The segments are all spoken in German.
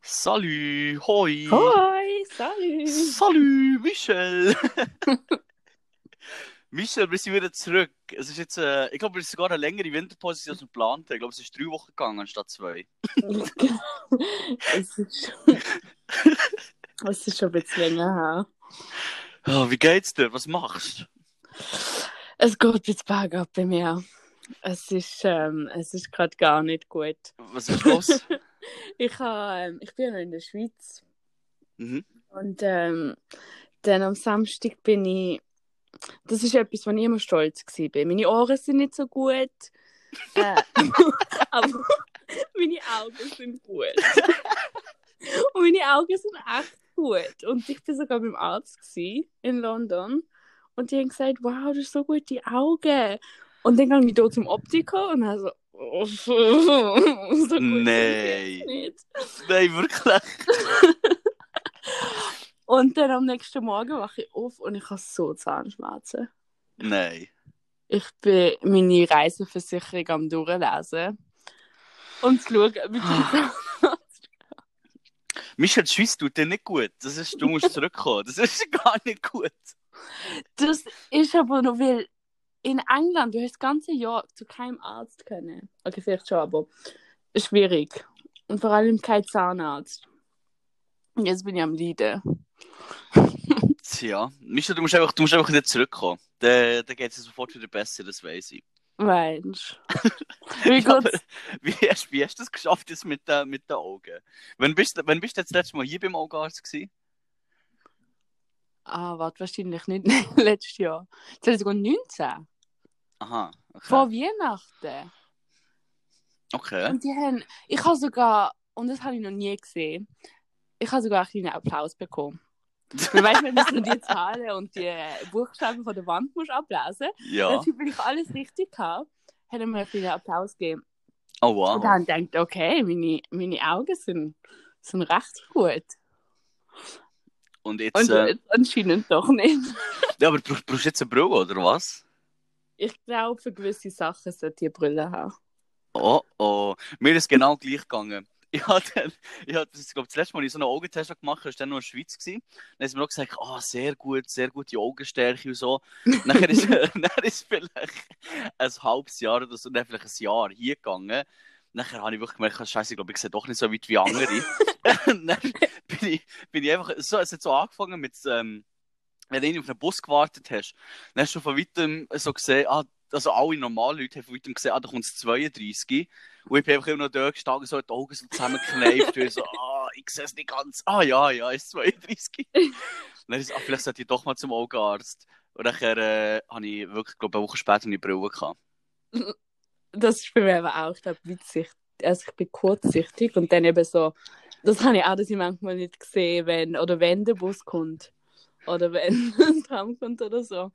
Salut, hoi. Hoi, salut. Salut, Michel. Michel, wir sind wieder zurück. Es ist jetzt, äh, ich glaube, es ist sogar eine längere Winterpause als wir geplant haben. Ich glaube, es ist drei Wochen gegangen anstatt zwei. es, ist schon, es ist schon ein bisschen länger her. Oh, wie geht's dir? Was machst du? Es geht jetzt bergab bei mir. Es ist, ähm, es ist gerade gar nicht gut. Was ist los? ich, ha, ähm, ich bin ja noch in der Schweiz. mhm. Und ähm, dann am Samstag bin ich. Das ist etwas, wo ich immer stolz war. Meine Ohren sind nicht so gut. Äh, aber meine Augen sind gut. Und meine Augen sind echt gut. Und ich war sogar beim Arzt in London. Und die haben gesagt, wow, du hast so gute Augen. Und dann ging ich hier zum Optiker und dann so, oh, so nicht. Nein, wirklich. Und dann am nächsten Morgen wache ich auf und ich habe so Zahnschmerzen. Nein. Ich bin meine Reiseversicherung am Durchlesen. Und zu schauen, ob ich. Michel, Schweiz tut dir nicht gut. Das ist, du musst zurückkommen. Das ist gar nicht gut. Das ist aber noch, weil in England, du hast das ganze Jahr zu keinem Arzt können. Okay, vielleicht schon, aber schwierig. Und vor allem kein Zahnarzt. Und jetzt bin ich am Leiden. Tja, Michel, du musst einfach, du musst einfach wieder zurückkommen. Dann, dann geht es sofort wieder besser, das weiß ich. Mensch. Wie Ja, wie, hast, wie hast du es geschafft jetzt mit, den- mit den Augen? Wann bist, du- wann bist du das letzte Mal hier beim Augenarzt gewesen? Ah, warte, wahrscheinlich nicht letztes Jahr. 2019. Aha, okay. Vor Weihnachten. okay. Und die haben, ich habe sogar, und das habe ich noch nie gesehen, ich habe sogar einen kleinen Applaus bekommen. Du weißt, wenn du die Zahlen und die Buchstaben von der Wand musst ablesen Ja. musst, wenn ich alles richtig habe, hat er mir einen kleinen Applaus gegeben. Oh Und wow. dann denkt, okay, meine, meine Augen sind, sind recht gut. Und jetzt, Und äh, anscheinend doch nicht. ja, aber brauchst, du jetzt eine Brille, oder was? Ich glaube, für gewisse Sachen sollte ich Brille haben. Oh oh. Mir ist genau gleich gegangen. Ich hatte, ich hatte, ich glaube, das letzte Mal, ich so einen Augentest gemacht habe, war dann noch in der Schweiz. Gewesen. Dann haben sie mir auch gesagt, ah, sehr gut, sehr gute Augenstärke und so. Nachher ist, ist vielleicht ein halbes Jahr oder so, dann vielleicht ein Jahr hier gegangen. Nachher habe ich wirklich gemerkt, scheiße, ich glaube, ich sehe doch nicht so weit wie andere. dann bin ich, bin ich einfach, so, es hat so angefangen mit, ähm, wenn du auf einen Bus gewartet hast, dann hast du von weitem so gesehen, ah, also alle normalen Leute haben von weitem gesehen, ah, da kommt es 32. Und ich bin einfach immer noch dort gestanden, so die Augen so zusammengekneift, und ich so, ah, ich sehe es nicht ganz. Ah, ja, ja, es ist 32. Und dann ist es, ah, vielleicht sollte ich doch mal zum Augenarzt. Und nachher äh, habe ich wirklich, glaube eine Woche später eine Brille gehabt. Das ist bei mir aber auch, ich glaube, witzig. Also ich bin kurzsichtig und dann eben so, das habe ich auch, dass ich manchmal nicht sehe, wenn, oder wenn der Bus kommt. Oder wenn ein Tram kommt oder so.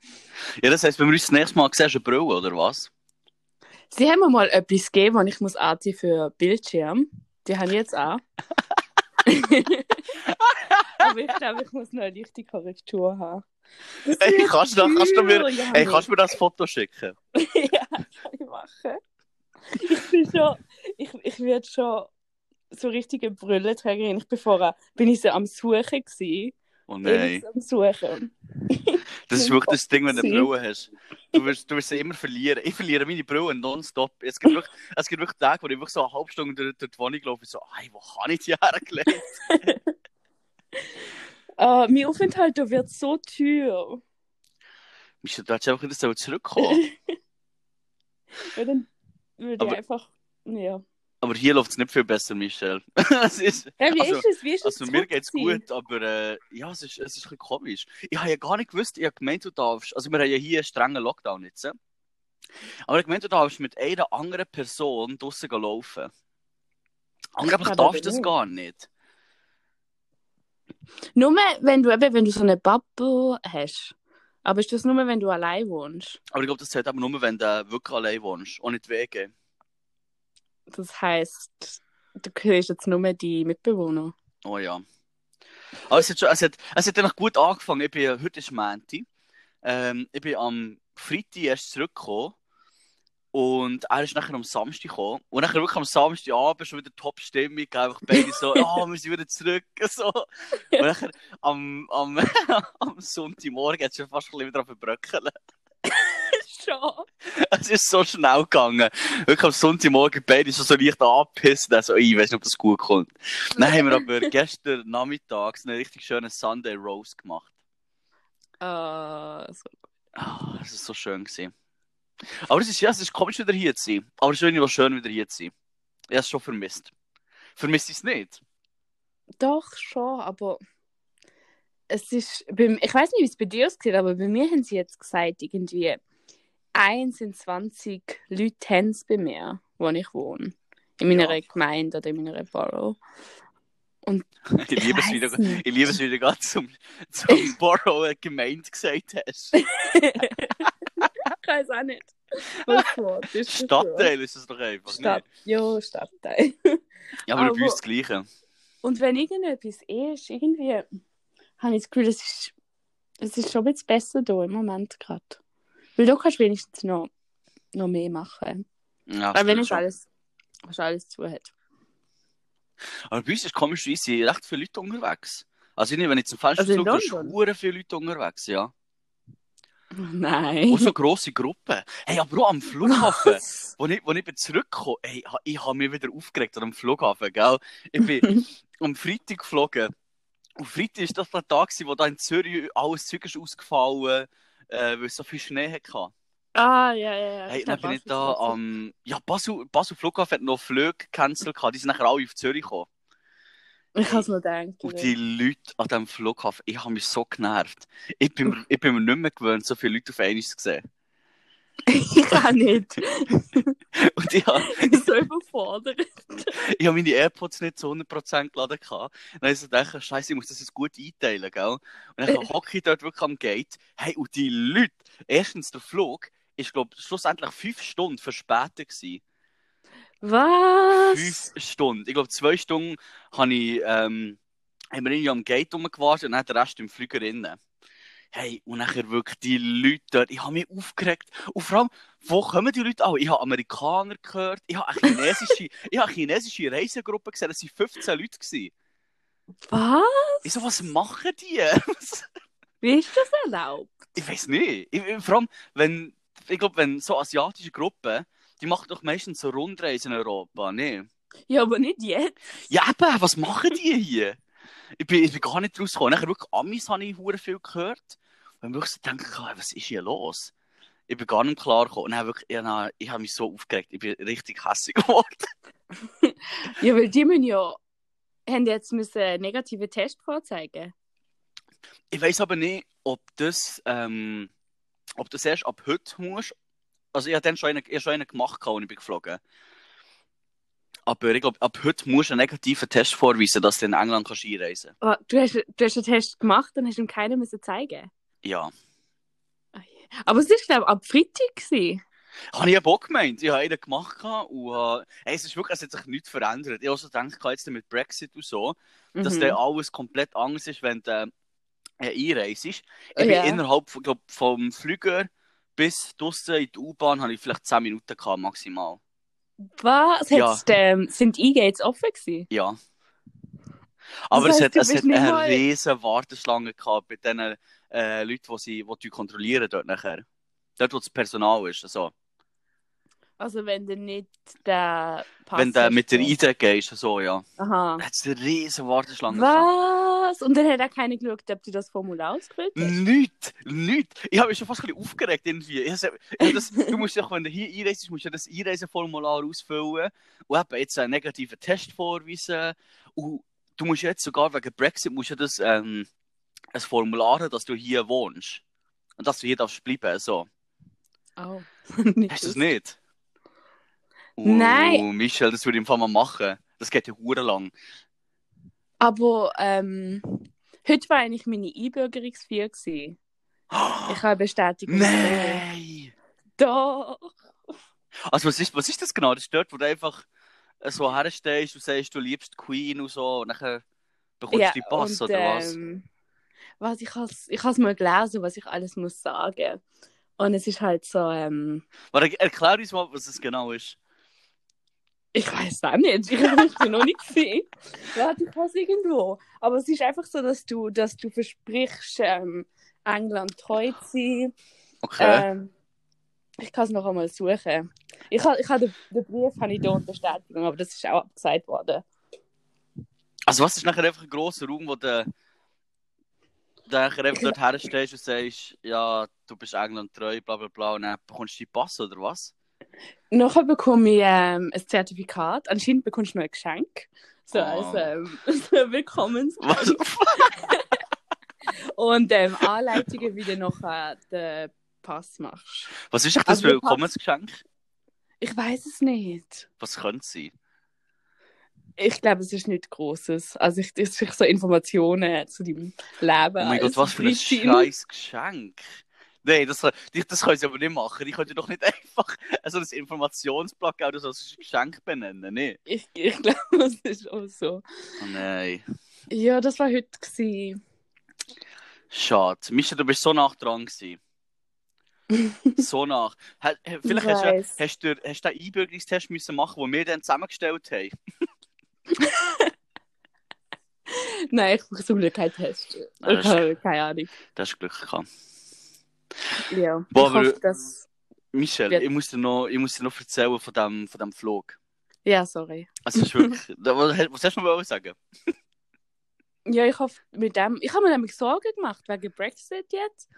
Ja, das heisst, wenn wir uns das nächste Mal sehen, du eine Brille, oder was? Sie haben mir mal etwas gegeben, und ich muss anziehen für Bildschirm. Die habe ich jetzt auch. aber ich glaube, ich muss noch eine leichte Korrektur haben. Wird kannst du, kannst du mir, Janik. kannst du mir das Foto schicken? ja, ich machen. Ich bin schon, ich, ich werde schon so richtige Brüllenträgerin. Ich bin vorher, bin ich so am Suchen gewesen. Oh Bin nein. am Suchen. Das ist wirklich das Ding, wenn du eine. Brille hast. Du wirst, du wirst sie immer verlieren. Ich verliere meine Brille nonstop. Es gibt wirklich, es gibt wirklich Tage, wo ich wirklich so eine halbe Stunde durch, durch die Wohnung laufe und so, hey, wo kann ich die hergelegt? Uh, mein Aufenthalt da wird so teuer. Du hättest einfach wieder so zurückkommen. Ja, dann würde ich Aber- einfach, ja. Aber hier läuft es nicht viel besser, Michel. es ist, ja wie also, ist es? Wie ist es? also mir geht's zurückziehen? gut, aber äh, ja, es ist, es ist ein bisschen komisch. Ich habe ja gar nicht gewusst, ich habe gemeint, du darfst, also wir haben ja hier einen strengen Lockdown jetzt. äh. Aber ich habe gemeint, du darfst mit einer anderen Person gehen laufen. Angeblich darfst du das gar nicht. Nur wenn du eben, wenn du so eine Bubble hast. Aber ist das nur, wenn du allein wohnst? Aber ich glaube, das zählt aber nur, wenn du wirklich allein wohnst und nicht Wege. Das heisst, du kriegst jetzt nur die Mitbewohner. Oh ja. Aber es hat, schon, es hat, es hat eigentlich gut angefangen. Ich bin, heute ist Mänti. Ähm, ich bin am Freitag erst zurückgekommen. Und er ist nachher am Samstag gekommen. Und nachher wirklich am Samstagabend schon wieder Top-Stimmung. Einfach beide so, oh, wir sind wieder zurück. So. Und nachher am, am, am Sonntagmorgen hat es schon fast ein bisschen wieder auf Bröckeln. Schon. Es ist so schnell gegangen. Wirklich am Sonntagmorgen beide schon so leicht angepisst. Also, ich weiß nicht, ob das gut kommt. Dann haben wir aber gestern Nachmittag einen richtig schönen Sunday Roast gemacht. Ah, so. Ah, das ist so schön gewesen. Aber es ist, ja, es ist komisch, wieder hier zu sein. Aber es ist irgendwie schön, wieder hier zu sein. Ich habe es schon vermisst. Vermisst ich es nicht? Doch, schon, aber es ist, ich weiß nicht, wie es bei dir aussieht, aber bei mir haben sie jetzt gesagt, irgendwie 1 in 20 Leute haben es bei mir, wo ich wohne. In meiner Ja. Gemeinde oder in meiner Borough. Und Ich liebe es, wie du, weiss nicht. ich liebe es, wie du gerade zum, zum Borough eine Gemeinde gesagt hast. ich weiß auch nicht. Was Stadtteil ist es doch einfach. Stadt. Nicht? Ja, Stadtteil. Ja, aber, Aber- bei uns das Gleiche. Und wenn irgendetwas ist, irgendwie habe ich das Gefühl, es ist, es ist schon ein bisschen besser da im Moment gerade. Weil du kannst wenigstens noch, noch mehr machen. Ja, Weil wenn es schon. alles, was alles zu hat. Aber bei uns ist komischerweise recht viele Leute unterwegs. Also ich, wenn ich zum Fenster Also in schaue, sind viele Leute unterwegs, ja. Nein. Auch so grosse Gruppen. Hey, aber auch am Flughafen. Wo ich, wo ich bin zurückgekommen hey, ich habe mich wieder aufgeregt am Flughafen, gell? Ich bin am Freitag geflogen. Und Freitag war das der Tag, wo da in Zürich alles Zeug ist ausgefallen äh, weil es so viel Schnee hatte. Ah, ja, ja, ja. Hey, dann bin ich da am... Ja, Basel, Basel Flughafen hat noch Flüge gecancelt, die sind nachher alle auf Zürich gekommen. Ich kann es mir denken. Und die Leute an diesem Flughafen, ich habe mich so genervt. Ich bin, mir- ich bin mir nicht mehr gewöhnt, so viele Leute auf einmal zu sehen. ich kann nicht. Und ich habe so überfordert. ich habe meine AirPods nicht zu 100% geladen. gehabt. Dann habe ich so gedacht, Scheiße, ich muss das jetzt gut einteilen, gell? Und dann hocke ich dort wirklich am Gate. Hey, und die Leute, erstens der Flug, ist, glaube ich, schlussendlich fünf Stunden verspätet gewesen. Was? Fünf Stunden. Ich glaube, zwei Stunden habe ich, ähm, haben wir irgendwie am Gate rumgewartet und dann der Rest im Flüger innen. Hey, und nachher wirklich die Leute dort, ich habe mich aufgeregt. Und vor allem, wo kommen die Leute an? Ich habe Amerikaner gehört, ich habe eine chinesische, ich habe chinesische Reisegruppe gesehen, das waren 15 Leute. Gewesen. Was? Ich so, was machen die? Wie ist das erlaubt? ich weiß nicht. Ich, ich- vor allem, wenn, ich glaube, wenn so asiatische Gruppen, die machen doch meistens so Rundreisen in Europa, ne? Ja, aber nicht jetzt. Ja, eben, was machen die hier? Ich bin, ich bin gar nicht rausgekommen. Nachher wirklich Amis habe ich hure viel gehört. Und ich wirklich so gedacht, was ist hier los? Ich bin gar nicht klar gekommen. Und dann wirklich, ja, nein, ich habe mich so aufgeregt. Ich bin richtig hässlich geworden. Ja, weil die müssen ja haben jetzt müssen einen negativen Test vorzeigen. Ich weiß aber nicht, ob das, ähm, ob das erst ab heute muss. Also ich habe dann schon einen, ich schon einen gemacht, als ich bin geflogen. Aber ich glaube, ab heute musst du einen negativen Test vorweisen, dass du in England kannst einreisen kannst. Aber du hast, du hast einen Test gemacht und hast ihm keinen müssen zeigen. Ja. Aber es ist glaube ich ab Freitag gewesen. Habe ich eben auch gemeint. Ich habe einen gemacht und hey, es ist wirklich, es hat sich nichts verändert. Ich habe so gedacht, jetzt mit Brexit und so, dass Mhm. dann alles komplett anders ist, wenn du äh, einreist. Ich Ja. bin innerhalb von, glaub, vom Flüger bis draussen in die U-Bahn habe ich vielleicht 10 Minuten gehabt, maximal. Was? Ja. Ähm, sind die E-Gates offen gewesen? Ja. Aber Das es heisst, hat, es hat eine mal- riesen Warteschlange gehabt bei den äh, Leuten, die sie die kontrollieren dort nachher. Dort, wo das Personal ist. Also, Also wenn du nicht der Pass wenn du mit der. ID gehst, so, ja. Aha. Hat es eine riesen Warteschlange. Was? Und dann hat auch keiner geschaut, ob du das Formular ausgefüllt hast? Nicht, nicht. Ich habe mich schon fast ein bisschen aufgeregt irgendwie. Ich ich das, du musst ja, wenn du hier einreist, musst du das Einreiseformular ausfüllen und eben jetzt einen negativen Test vorweisen. Und du musst jetzt sogar wegen Brexit musst du das ähm, ein Formular haben, dass du hier wohnst. Und dass du hier darfst bleiben. So. Oh. Hast du das nicht? Oh, Nein. Michel, das würde ich im Fall mal machen. Das geht ja hure lang. Aber ähm, heute war eigentlich meine Einbürgerungsfeier. gewesen. Ich habe Bestätigung. Nein! Doch. Also was ist, was ist das genau? Das ist dort, wo du einfach so herstehst und sagst, du liebst Queen und so und dann bekommst Ja, du die Pass und, oder was? Ähm, was ich has, ich has mal gelesen, was ich alles muss sagen. Und es ist halt so, ähm, Warte, erklär uns mal, was es genau ist. Ich weiß auch nicht, ich habe es noch nicht gesehen. Warte, ich weiß irgendwo. Aber es ist einfach so, dass du, dass du versprichst, ähm, England treu zu sein. Okay. Ähm, ich kann es noch einmal suchen. Ich habe ich ha den, den Brief habe ich hier unter Bestätigung, aber das ist auch abgesagt worden. Also was ist nachher einfach ein grosser Raum, wo du nachher einfach dort herstehst und sagst, ja, du bist England treu, bla bla bla, und dann bekommst du die Pass oder was? Nachher bekomme ich ähm, ein Zertifikat. Anscheinend bekommst du noch ein Geschenk. So Oh. als ähm, so Willkommens. Und ähm, Anleitungen, wie du nachher den Pass machst. Was ist echt das Also Willkommensgeschenk? Ich weiß es nicht. Was könnte es sein? Ich glaube, es ist nichts Großes. Also ich, es ist so Informationen zu deinem Leben. Oh mein Gott, was für ein 13. scheiß Geschenk. Nein, das, das, das können sie aber nicht machen. Ich könnte doch nicht einfach so ein Informationsblatt oder so als Geschenk benennen. Nee. Ich, ich glaube, es ist auch so. Oh nein. Ja, das war heute. Gewesen. Schade. Mischa, du bist so nah dran gewesen. so nach. Vielleicht Ich hast du, hast du, hast du den Einbürgerungstest müssen machen, den wir dann zusammengestellt haben. Nein, ich brauche zum Glück keinen Test. Das Ich habe keine Ahnung. Das hast Glück gehabt. Ja. Boah, ich hoffe, dass... Michel, Wird- ich muss dir noch, ich muss dir noch erzählen von dem, von dem Flug. Ja, sorry. Also, ist wirklich. Was, hast du noch sagen? Ja, ich hoffe, mit dem... Ich habe mir nämlich Sorgen gemacht wegen Brexit jetzt.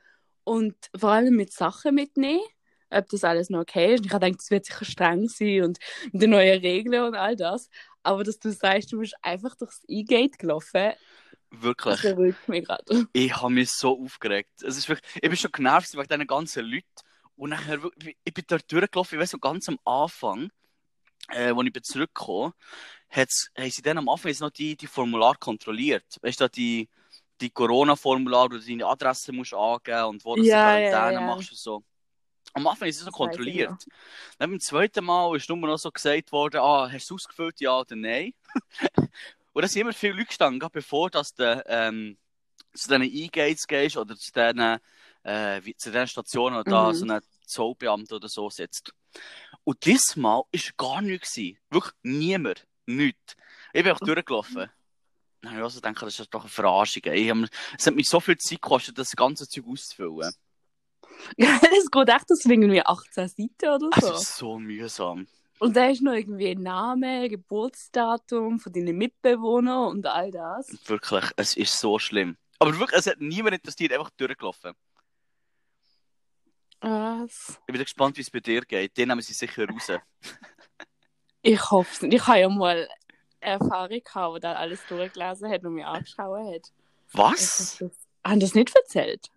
Und vor allem mit Sachen mitnehmen. Ob das alles noch okay ist. Und ich habe gedacht, es wird sicher streng sein und mit den neuen Regeln und all das. Aber dass du sagst, du bist einfach durchs E-Gate gelaufen, das Wirklich. beruhigt mich gerade. Ich habe mich so aufgeregt. Es ist wirklich, ich bin schon genervt wegen diesen ganzen Leuten. Und nachher, ich bin dort durchgelaufen, ich weiß so ganz am Anfang, äh, als ich bin zurückgekommen hat's, haben sie dann am Anfang noch die, die Formular kontrolliert. Weißt du, die, die Corona-Formular, wo du deine Adresse musst angeben und wo du Ja, ja, Quarantäne ja. machst und so. Am Anfang ist es noch Das kontrolliert. Dann beim zweiten Mal ist nur noch so gesagt worden, ah, hast du es ausgefüllt, ja oder nein? und da sind immer viele Leute gestanden, gerade bevor dass du ähm, zu diesen E-Gates gehst oder zu diesen, äh, wie, zu diesen Stationen oder da Mhm. so ein Zollbeamter oder so sitzt. Und diesmal war gar nichts. gewesen. Wirklich niemand. Nichts. Ich bin auch durchgelaufen. Dann habe ich also gedacht, das ist doch eine Verarschung. hab, es hat mich so viel Zeit gekostet, das ganze Zeug auszufüllen. Es geht echt, das sind irgendwie 18 Seiten oder Es so. ist so mühsam. Und da ist noch irgendwie Name, Geburtsdatum von deinen Mitbewohnern und all das. Wirklich, es ist so schlimm. Aber wirklich, es hat niemand interessiert, einfach durchgelaufen. Was? Ich bin gespannt, wie es bei dir geht. Den nehmen sie sicher raus. Ich hoffe es nicht. Ich habe ja mal Erfahrung gehabt, wo da alles durchgelesen hat und mir angeschaut hat. Ich Was? das, haben das nicht erzählt?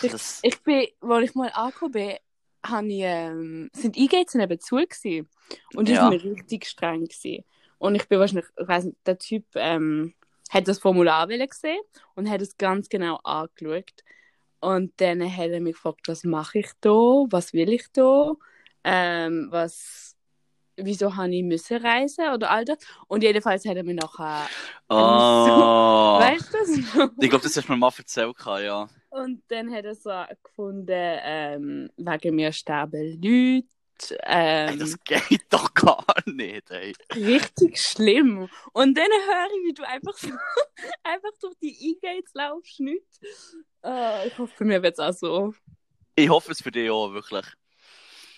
Das, Ich bin, als ich mal angekommen bin, habe ich, ähm, sind E-Gates neben zu gewesen. Und die Ja. sind richtig streng gewesen. Und ich bin wahrscheinlich, ich weiss nicht, der Typ ähm, hat das Formular gesehen und hat es ganz genau angeschaut. Und dann hat er mich gefragt, was mache ich da? Was will ich da? Ähm, was, wieso habe ich müssen reisen oder all das? Und jedenfalls hat er mir nachher, oh. weißt du das noch? Ich glaube, das hast du mir mal erzählt, ja. Und dann hat er so gefunden, ähm, wegen mir sterben Leute. Ey, Ähm, das geht doch gar nicht, ey. richtig schlimm. Und dann höre ich, wie du einfach so, einfach durch die E-Gates laufst, nicht. Äh, ich hoffe, mir wird es auch so. Ich hoffe es für dich auch, wirklich.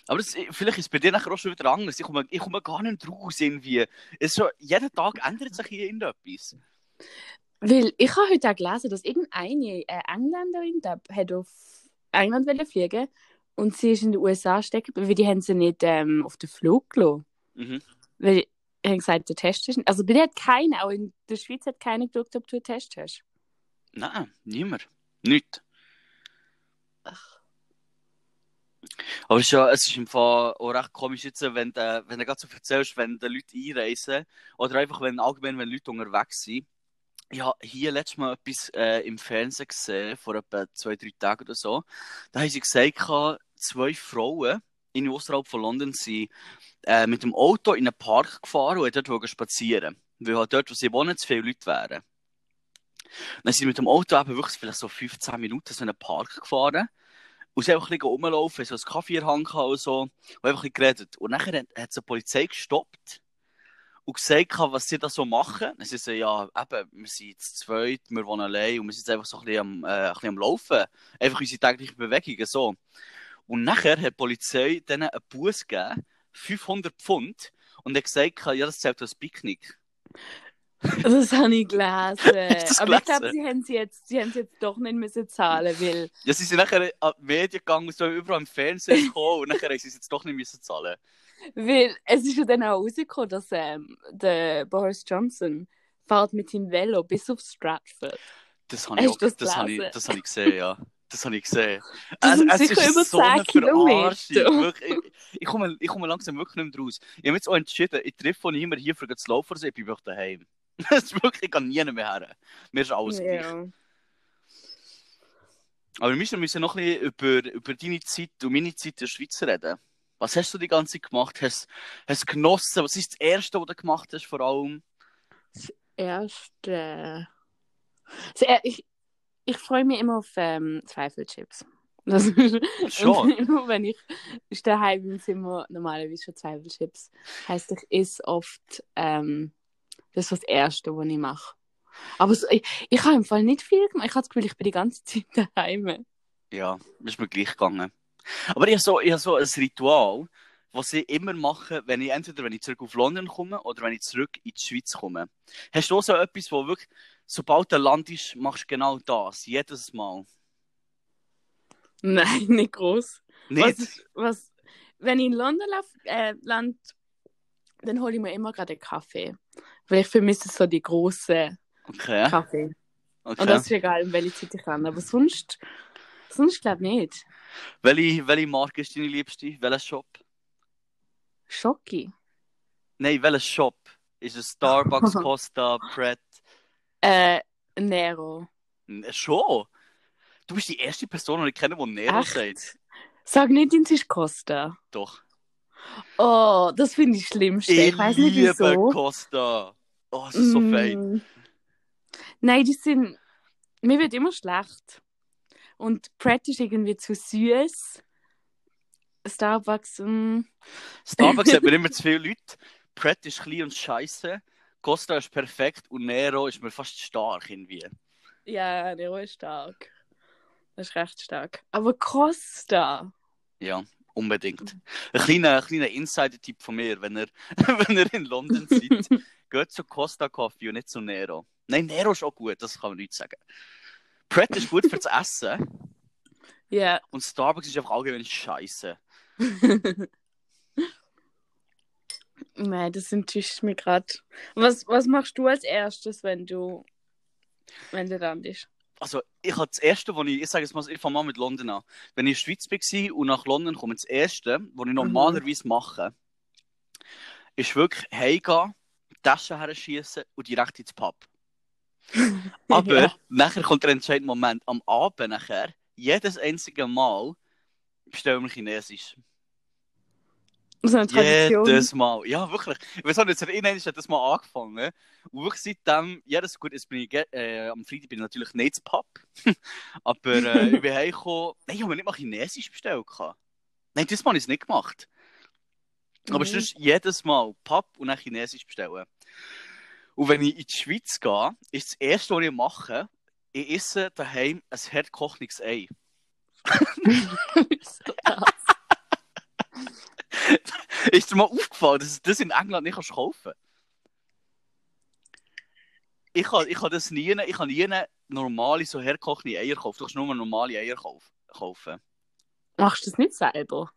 Aber das, vielleicht ist es bei dir nachher auch schon wieder anders. Ich komme, ich komme gar nicht raus, irgendwie. Es ist schon, jeden Tag ändert sich hier irgendetwas. Weil ich habe heute auch gelesen, dass irgendeine äh, Engländerin da hat auf England wollen fliegen und sie ist in den USA stecken, weil die haben sie nicht ähm, auf den Flug gelassen. Mhm. Weil die haben gesagt, der Test ist. Also bei dir hat keiner, auch in der Schweiz hat keiner geschaut, ob du einen Test hast. Nein, niemand. Nicht. Aber es ist, ja, es ist im Fall auch recht komisch jetzt, wenn du, wenn du gerade so erzählst, wenn die Leute einreisen oder einfach, wenn allgemein, wenn Leute unterwegs sind. Ich habe hier letztes Mal etwas äh, im Fernsehen gesehen, vor etwa zwei, drei Tagen oder so. Da haben sie gesagt, zwei Frauen in außerhalb von London sind äh, mit dem Auto in einen Park gefahren und wollten dort spazieren. Weil halt dort, wo sie wohnen, zu viele Leute wären. Dann sind sie mit dem Auto eben wirklich vielleicht so 15 Minuten in einen Park gefahren. Und sie einfach ein bisschen rumlaufen, so einen Kaffee in der Hand und so, und einfach ein geredet. Und nachher hat, hat sie die Polizei gestoppt und gesagt, was sie da so machen. Sie sagen, ja, eben, wir sind jetzt zweit, wir wohnen allein und wir sind jetzt einfach so ein bisschen am, äh, ein bisschen am Laufen. Einfach unsere täglichen Bewegungen, so. Und nachher hat die Polizei denen einen Bus gegeben, 500 Pfund, und hat gesagt, ja, das zählt als Picknick. Das habe ich gelesen. das Aber ich glaube, sie haben sie jetzt, sie haben sie jetzt doch nicht müssen zahlen, weil Ja, sie sind nachher an die Medien gegangen, so überall im Fernsehen gekommen und nachher haben sie es jetzt doch nicht müssen zahlen. Weil es ist ja dann auch rausgekommen, dass ähm, der Boris Johnson fährt mit seinem Velo bis auf Stratford. Das habe ich, auch, das das habe ich, das habe ich gesehen, ja. Das habe ich gesehen. Das sind sicher über 10 Kilometer. Wirklich, ich, ich, komme, ich komme langsam wirklich nicht mehr raus. Ich habe jetzt auch entschieden, ich treffe niemanden hier für zu laufen, ich auch daheim. Das ist wirklich, ich kann nie mehr her. Mir ist alles gleich. Ja. Aber wir müssen, müssen noch ein bisschen über, über deine Zeit und meine Zeit in der Schweiz reden. Was hast du die ganze Zeit gemacht? Hast du genossen? Was ist das Erste, was du gemacht hast, vor allem? Erste. Also, äh, ich, ich freue mich immer auf ähm, Zweifelchips. Das Schon? Immer wenn ich ist daheim im Zimmer normalerweise schon Zweifelchips. Heißt, ich esse oft ähm, das ist das Erste, was ich mache. Aber so, ich, ich habe im Fall nicht viel gemacht. Ich habe das Gefühl, ich bin die ganze Zeit daheim. Ja, ist mir gleich gegangen. Aber ich habe so, ich habe so ein Ritual, was ich immer mache, wenn ich entweder wenn ich zurück auf London komme oder wenn ich zurück in die Schweiz komme. Hast du auch so etwas, wo wirklich, sobald du landest, machst du genau das, jedes Mal? Nein, nicht groß. Nicht? Was, was, wenn ich in London lauf, äh, land, dann hole ich mir immer gerade einen Kaffee. Weil ich vermisse so die große Okay, Kaffee. Und okay. das ist egal, um welche Zeit ich kann. Aber sonst, sonst glaube ich nicht. Welche, welche Marke ist deine liebste? Welcher Shop? Schocki. Nein, welcher Shop? Ist es Starbucks, Costa, Pret? Äh, Nero. Schon? Du bist die erste Person, die ich kenne, die Nero Echt? sagt. Sag nicht, es ist Costa. Doch. Oh, das finde ich Schlimmste. Ich, Ich weiß nicht liebe wieso. Costa. Oh, es ist so fein. Mm. Nein, die sind. Mir wird immer schlecht. Und Pret ist irgendwie zu süß. Starbucks, mm. Starbucks hat mir immer zu viele Leute. Pret ist klein und scheiße. Costa ist perfekt und Nero ist mir fast stark irgendwie. Ja, Nero ist stark. Das ist recht stark. Aber Costa. Ja, unbedingt. Ein kleiner, ein kleiner Insider-Tipp von mir, wenn ihr, wenn ihr in London seid, geht zu Costa Coffee und nicht zu Nero. Nein, Nero ist auch gut, das kann man nicht sagen. Pret ist gut fürs Essen Ja. und Starbucks ist einfach allgemein scheiße. Nein, das enttäuscht mich gerade. Was, was machst du als erstes, wenn du, wenn du dann bist? Also, ich habe das erste, was ich, ich sage jetzt mal, ich fange mal mit London an. Wenn ich in der Schweiz war und nach London komme, das erste, was ich normalerweise mache, ist wirklich heimgehen, Taschen herschießen und direkt ins Pub. Aber Ja. nachher kommt der entscheidende Moment. Am Abend nachher, jedes einzige Mal, bestellen wir Chinesisch. So eine Tradition. Jedes Mal. Ja, wirklich. Ich weiß auch nicht, erinnern hat das mal angefangen. Und wirklich seitdem, jedes gut, jetzt bin ich, äh, am Freitag bin ich natürlich nicht ins Pub. Aber äh, ich bin heimgekommen. Nein, ich habe mir nicht mal Chinesisch bestellt. Nein, das Mal habe ich es nicht gemacht. Aber Mhm. sonst jedes Mal Pub und dann Chinesisch bestellen. Und wenn ich in die Schweiz gehe, ist das erste, was ich mache, ich esse daheim ein herdkochendes Ei. so. Ist dir mal aufgefallen, dass du das in England nicht kannst kaufen Ich kann, ich kann das nie, ich kann nie normale, so hergekochte Eier kaufen. Du kannst nur normale Eier kauf, kaufen. Machst du das nicht selber?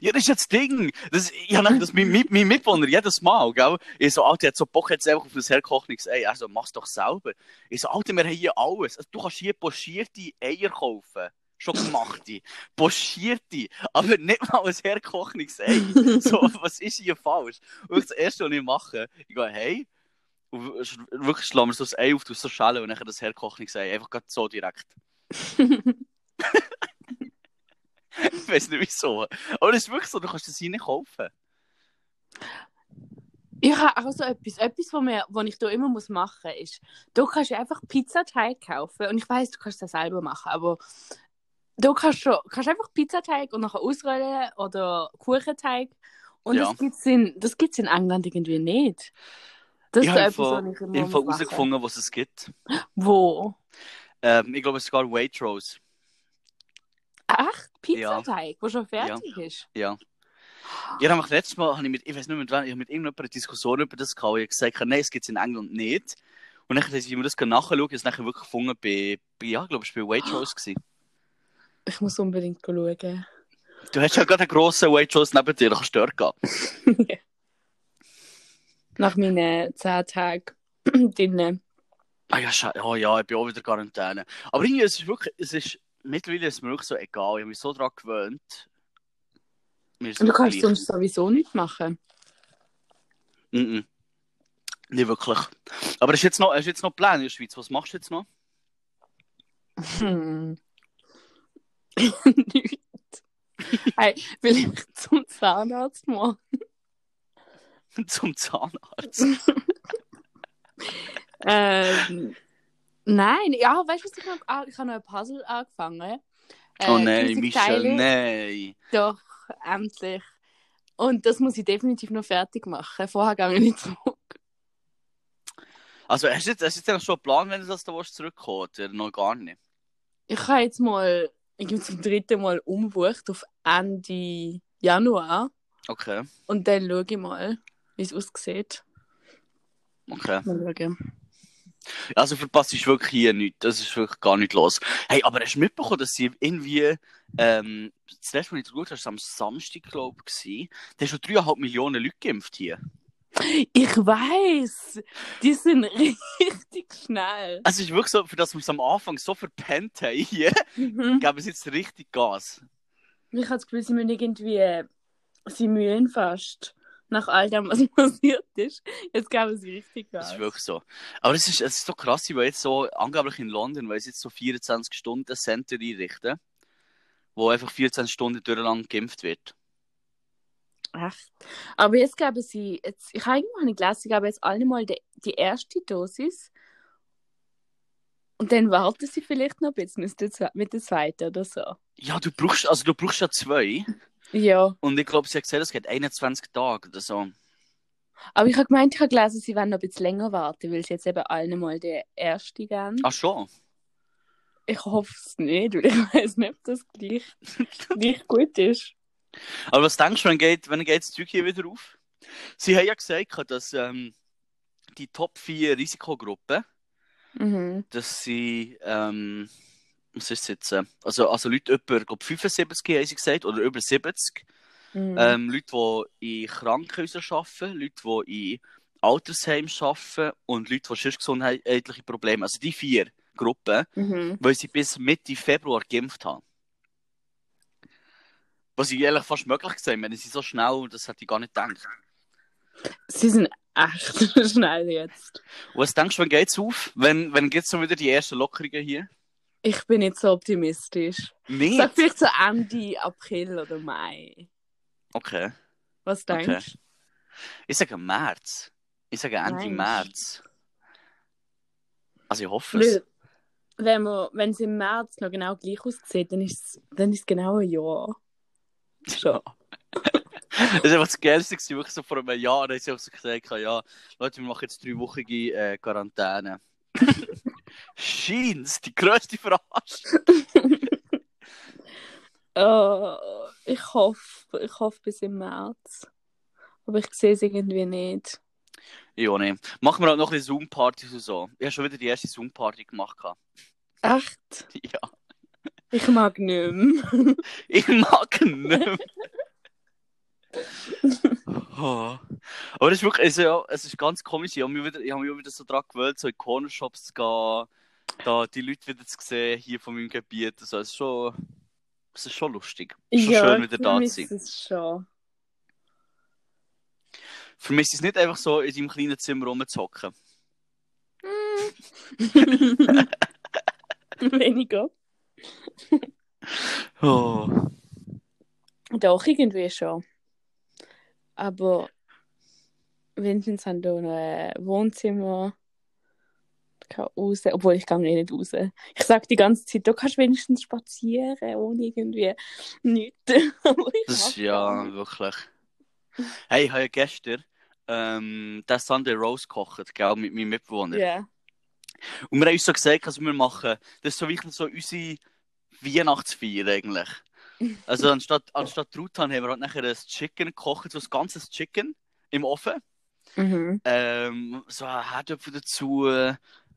Ja, das ist jetzt das Ding. Das, ich habe das mein, mein, mein Mitwohner jedes Mal, gell? Ich so, Alter, hat so Bock jetzt einfach auf ein hergekochtes Ei. Also, mach's doch selber. Ich so, Alter, wir haben hier alles. Also, du kannst hier pochierte Eier kaufen. Schon gemachte. Pochierte. Aber nicht mal ein hergekochtes Ei. So, was ist hier falsch? Und das erste, was ich mache, ich gehe hey und wirklich schlagen wir so das Ei auf, du so Schelle und dann das hergekochtes Ei. Einfach so direkt. Ich weiß nicht wieso. Aber das ist wirklich so, du kannst das nicht kaufen. Ich habe auch so etwas, etwas, was, mir, was ich da immer muss machen muss, ist, du kannst einfach Pizzateig kaufen und ich weiß, du kannst das selber machen, aber Du kannst, schon, kannst einfach Pizzateig und nachher ausrollen oder Kuchenteig. Und Ja. das gibt es in, das gibt's in England irgendwie nicht. Das ich ist habe herausgefunden, was es gibt. Wo? Ähm, ich glaube, es ist sogar Waitrose. Echt? Pizzateig, der schon fertig ist? Ja. Ja, dann letztes Mal, habe ich mit, ich weiß nicht mit wem, ich habe mit irgendjemandem eine Diskussion über das gehabt. Ich habe gesagt, nein, es gibt es in England nicht. Und dann habe ich mir das nachschauen, ist nachher wirklich gefunden bei, bei ja, ich glaube, es war bei Waitrose. Gewesen. Ich muss unbedingt schauen. Du hast ja gerade einen grossen Waitrose neben dir, da kannst du dort gehen. Nach meinen 10 Tagen drinnen. Ah ja, oh, ja, ich bin auch wieder Quarantäne. Aber irgendwie, es ist wirklich, es ist, mittlerweile ist es mir wirklich so egal. Ich habe mich so daran gewöhnt. Mir ist Und du kannst gleich. sonst sowieso nichts machen. Mm -mm. Nicht wirklich. Aber hast du jetzt noch, hast jetzt noch Pläne in der Schweiz? Was machst du jetzt noch? Hm. Nichts. Hey, vielleicht zum Zahnarzt mal. Zum Zahnarzt. Ähm, nein, ja, weißt du, was ich noch. Ah, ich habe noch ein Puzzle angefangen. Äh, oh nein, 30 Michel, Teile. nein. Doch, endlich. Und das muss ich definitiv noch fertig machen. Vorher gehe ich nicht zurück. Also, hast du jetzt, hast du jetzt schon einen Plan, wenn du das da willst, zurückkommst? Oder noch gar nicht? Ich habe jetzt mal, ich habe zum dritten Mal umgebucht auf Ende Januar. Okay, Und dann schaue ich mal, wie es aussieht. okay. Mal schauen. Also verpasst ist wirklich hier nichts. Das ist wirklich gar nicht los. Hey, aber hast du mitbekommen, dass sie irgendwie, ähm, das letzte Mal, ich geschaut habe, war am Samstag, glaube ich, da hast schon 3,5 Millionen Leute geimpft hier. Ich weiß, die sind richtig schnell. Also ist wirklich so, für das wir es am Anfang so verpennt haben hier, Mhm. geben sie jetzt richtig Gas. Ich habe das Gefühl, sie müssen irgendwie, sie mühen fast. Nach all dem, was passiert ist. Jetzt geben sie richtig Das Gas. ist wirklich so. Aber es ist, es ist so krass, weil jetzt so, angeblich in London, weil sie jetzt so 24 Stunden Center einrichten, wo einfach 14 Stunden durchlang geimpft wird. Echt? Aber jetzt geben sie, jetzt, ich habe irgendwann nicht gelesen, sie geben jetzt alle mal die, die erste Dosis. Und dann warten sie vielleicht noch ein bisschen mit der zwe- mit der zweiten oder so. Ja, du brauchst, also du brauchst ja zwei. Ja. Und ich glaube, sie hat gesagt, es geht 21 Tage oder so. Aber ich habe gemeint, ich habe gelesen, sie werden noch ein bisschen länger warten, weil sie jetzt eben allen mal die erste geben. Ach schon. Ich hoffe es nicht, weil ich weiß nicht, ob das gleich, gleich gut ist. Aber was denkst du, wenn geht, wenn geht das Zeug hier wieder auf? Sie haben ja gesagt, dass ähm, die Top 4 Risikogruppen, Mhm. dass sie, ähm, was ist es jetzt? äh, Also, also Leute über, glaub, 75 haben sie gesagt, oder über 70. Mhm. Ähm, Leute, die in Krankenhäusern arbeiten, Leute, die in Altersheimen arbeiten und Leute, die sonst gesundheitliche Probleme haben. Also die vier Gruppen, Mhm. weil sie bis Mitte Februar geimpft haben. Was ich ehrlich fast möglich gesehen wenn sie so schnell, das hätte ich gar nicht gedacht. Sie sind echt schnell jetzt. Und was denkst du, wann geht's auf? Wenn, wenn geht's so wieder die ersten Lockerungen hier? Ich bin nicht so optimistisch. Nicht? Sag vielleicht so Ende April oder Mai. Okay. Was denkst du? Ich sage März. Ich sage Ende Meinst März. Also ich hoffe es. Wenn man, wenn es im März noch genau gleich aussieht, dann ist es, dann ist es genau ein Jahr. Schon. Das ist einfach das Geilste, gewesen, wirklich so vor einem Jahr, haben sie auch so gesagt, ja, Leute, wir machen jetzt dreiwöchige äh, Quarantäne. Scheins, die grösste Verarschung. Äh, ich hoffe, ich hoffe bis im März. Aber ich sehe es irgendwie nicht. Ja, nee. Machen wir halt noch ein bisschen Zoom-Partys und so. Ich habe schon wieder die erste Zoom-Party gemacht. Echt? Ja. Ich mag nicht mehr. Ich mag nicht mehr. Oh. Aber es ist wirklich, also, ja, es ist ganz komisch. Ich habe mich wieder, ich habe mich wieder so dran gewöhnt, so in Cornershops zu gehen, da die Leute wieder zu sehen, hier von meinem Gebiet. Also, es ist schon, es ist schon lustig. Es ist schon schön, wieder da zu sein. Ist schon. Für mich ist es nicht einfach so, in deinem kleinen Zimmer rumzuhocken. Weniger. Oh. Doch, irgendwie schon. Aber wenigstens haben wir noch ein Wohnzimmer. Kann raus, obwohl ich gehe eh nicht raus. Ich sage die ganze Zeit, du kannst wenigstens spazieren, ohne irgendwie nichts. Das ist ja nicht. wirklich. Hey, ich habe ja gestern ähm, den Sunday Rose gekocht, gell, mit meinem Mitbewohner. Ja. Und wir haben uns so gesagt, also wir machen, das ist so wirklich so unsere Weihnachtsfeier eigentlich. Also anstatt, anstatt Truthahn haben wir halt nachher ein Chicken gekocht, so ein ganzes Chicken im Ofen. Mhm. Ähm, so Herdöpfel dazu,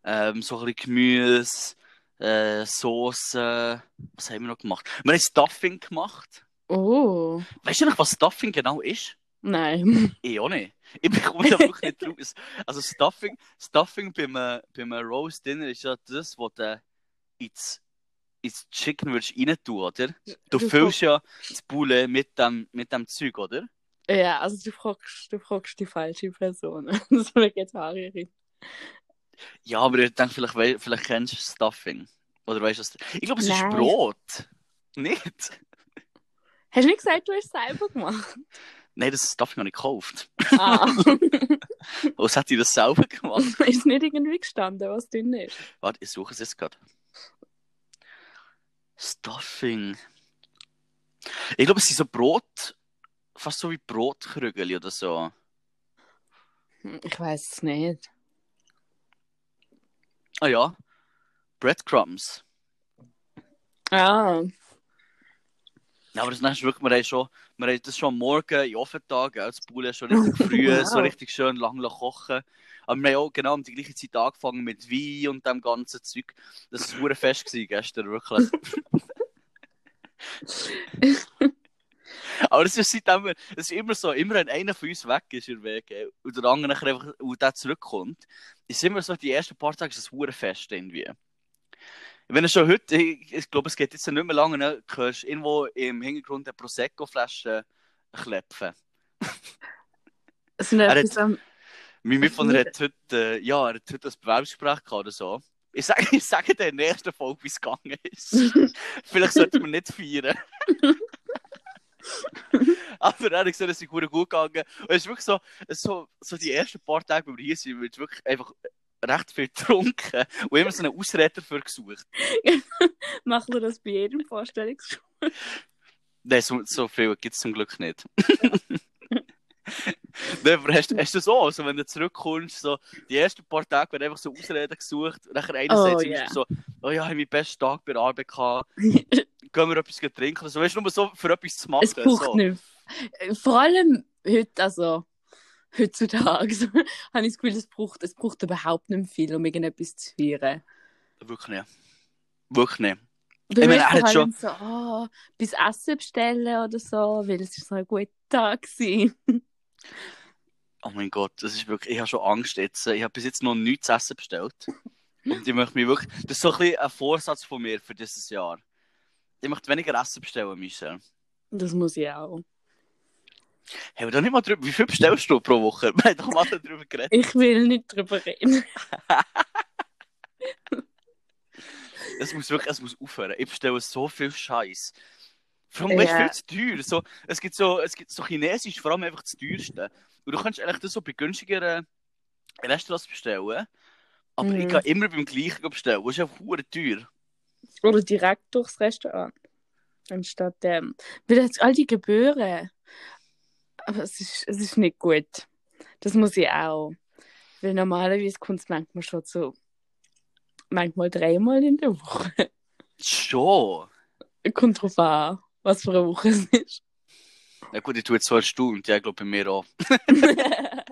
ähm, so ein bisschen Gemüse, äh, Soße. Was haben wir noch gemacht? Wir haben Stuffing gemacht. Oh, Weißt du noch, was Stuffing genau ist? nein. Ich auch nicht. Ich bekomme da wirklich nicht raus. Also Stuffing, Stuffing beim, beim Roast Dinner ist ja das, was du ins, ins Chicken würdest rein tun, oder? Du Du füllst ja das Poulet mit dem, mit dem Zeug, oder? Ja, also du fragst, du fragst die falsche Person. Das ist Vegetarierin. Ja, aber ich denke, vielleicht, vielleicht kennst du Stuffing. Oder weißt du was? Ich glaube, es ist Nein. Brot. Nicht? Hast du nicht gesagt, du hast es selber gemacht? Nein, das Stuffing habe ich gekauft. Ah. Was hat die das selber gemacht? ist nicht irgendwie gestanden, was drin ist. Warte, ich suche es jetzt gerade. Stuffing. Ich glaube, es sind so Brot, fast so wie Brotkrügel oder so. Hm, Ich weiß es nicht. Ah ja. Breadcrumbs. Ah, Ja, aber das ist wirklich, wir haben schon, wir haben das schon am Morgen in Offentag, gell, das Poulet schon richtig früh, Wow. so richtig schön lang kochen. Aber wir haben auch genau um die gleiche Zeit angefangen mit Wein und dem ganzen Zeug. Das war ein Fest gewesen, gestern, wirklich. Aber es ist seitdem, wir- es ist immer so, immer wenn einer von uns weg ist in der und der andere einfach, und der zurückkommt, ist immer so, die ersten paar Tage ist es ein Fest irgendwie. Wenn du schon heute, ich, ich glaube, es geht jetzt nicht mehr lange, ne, hörst irgendwo im Hintergrund eine Prosecco-Flasche klepfen. es Er etwas am... Mein Mitbewohner hat heute, äh, ja, er hat heute ein Bewerbungsgespräch gehabt oder so. Ich sage, ich sage dir in der nächsten Folge, wie es gegangen ist. Vielleicht sollten wir nicht feiern. Aber er hat gesagt, es ist gut gut gegangen. Und es ist wirklich so, so, so die ersten paar Tage, wo wir hier sind, wird wirklich einfach recht viel getrunken und immer so einen Ausrede dafür gesucht. Machen wir das bei jedem Vorstellungsgespräch? Nein, so, so viel gibt es zum Glück nicht. Nein, aber hast, hast du so, also wenn du zurückkommst, so, die ersten paar Tage werden einfach so Ausreden gesucht. Nachher einer Oh, sagt zum yeah. So, oh ja, ich habe meinen besten Tag bei der Arbeit gehabt, gehen wir etwas trinken oder so. Weißt du, nur so für etwas zu machen. Es braucht so. nicht. Vor allem heute, also heutzutage, so, habe ich das Gefühl, es braucht, es braucht überhaupt nicht viel, um irgendetwas zu feiern. Wirklich nicht. Wirklich nicht. Du Ich meine, er hat allem so, oh, bis Essen bestellen oder so, weil es ist so ein guter Tag war. Oh mein Gott, das ist wirklich, ich habe schon Angst jetzt. Ich habe bis jetzt noch nichts zu essen bestellt. Und ich möchte mich wirklich, das ist so ein, bisschen ein Vorsatz von mir für dieses Jahr. Ich möchte weniger Essen bestellen, Michel. Das muss ich auch. Haben wir da nicht mal drüber, wie viel bestellst du pro Woche? Wir haben doch mal darüber geredet. Ich will nicht drüber reden. Es muss wirklich, es muss aufhören. Ich bestelle so viel Scheiß. Vor allem, weißt Ja. viel zu teuer. So, es, gibt so, es gibt so Chinesisch, vor allem einfach das teuerste. Und du kannst eigentlich das so bei günstigeren Restaurants bestellen. Aber Mhm. ich kann immer beim gleichen bestellen. Das ist einfach hure teuer. Oder direkt durchs Restaurant. Anstatt ähm, weil jetzt all die Gebühren. Aber es ist, es ist nicht gut. Das muss ich auch. Weil normalerweise kommt es manchmal schon so. Manchmal dreimal in der Woche. Schon. Kommt drauf an, was für eine Woche es ist. Na gut, ich tue jetzt so eine Stunde. Ja, ich glaube bei mir auch.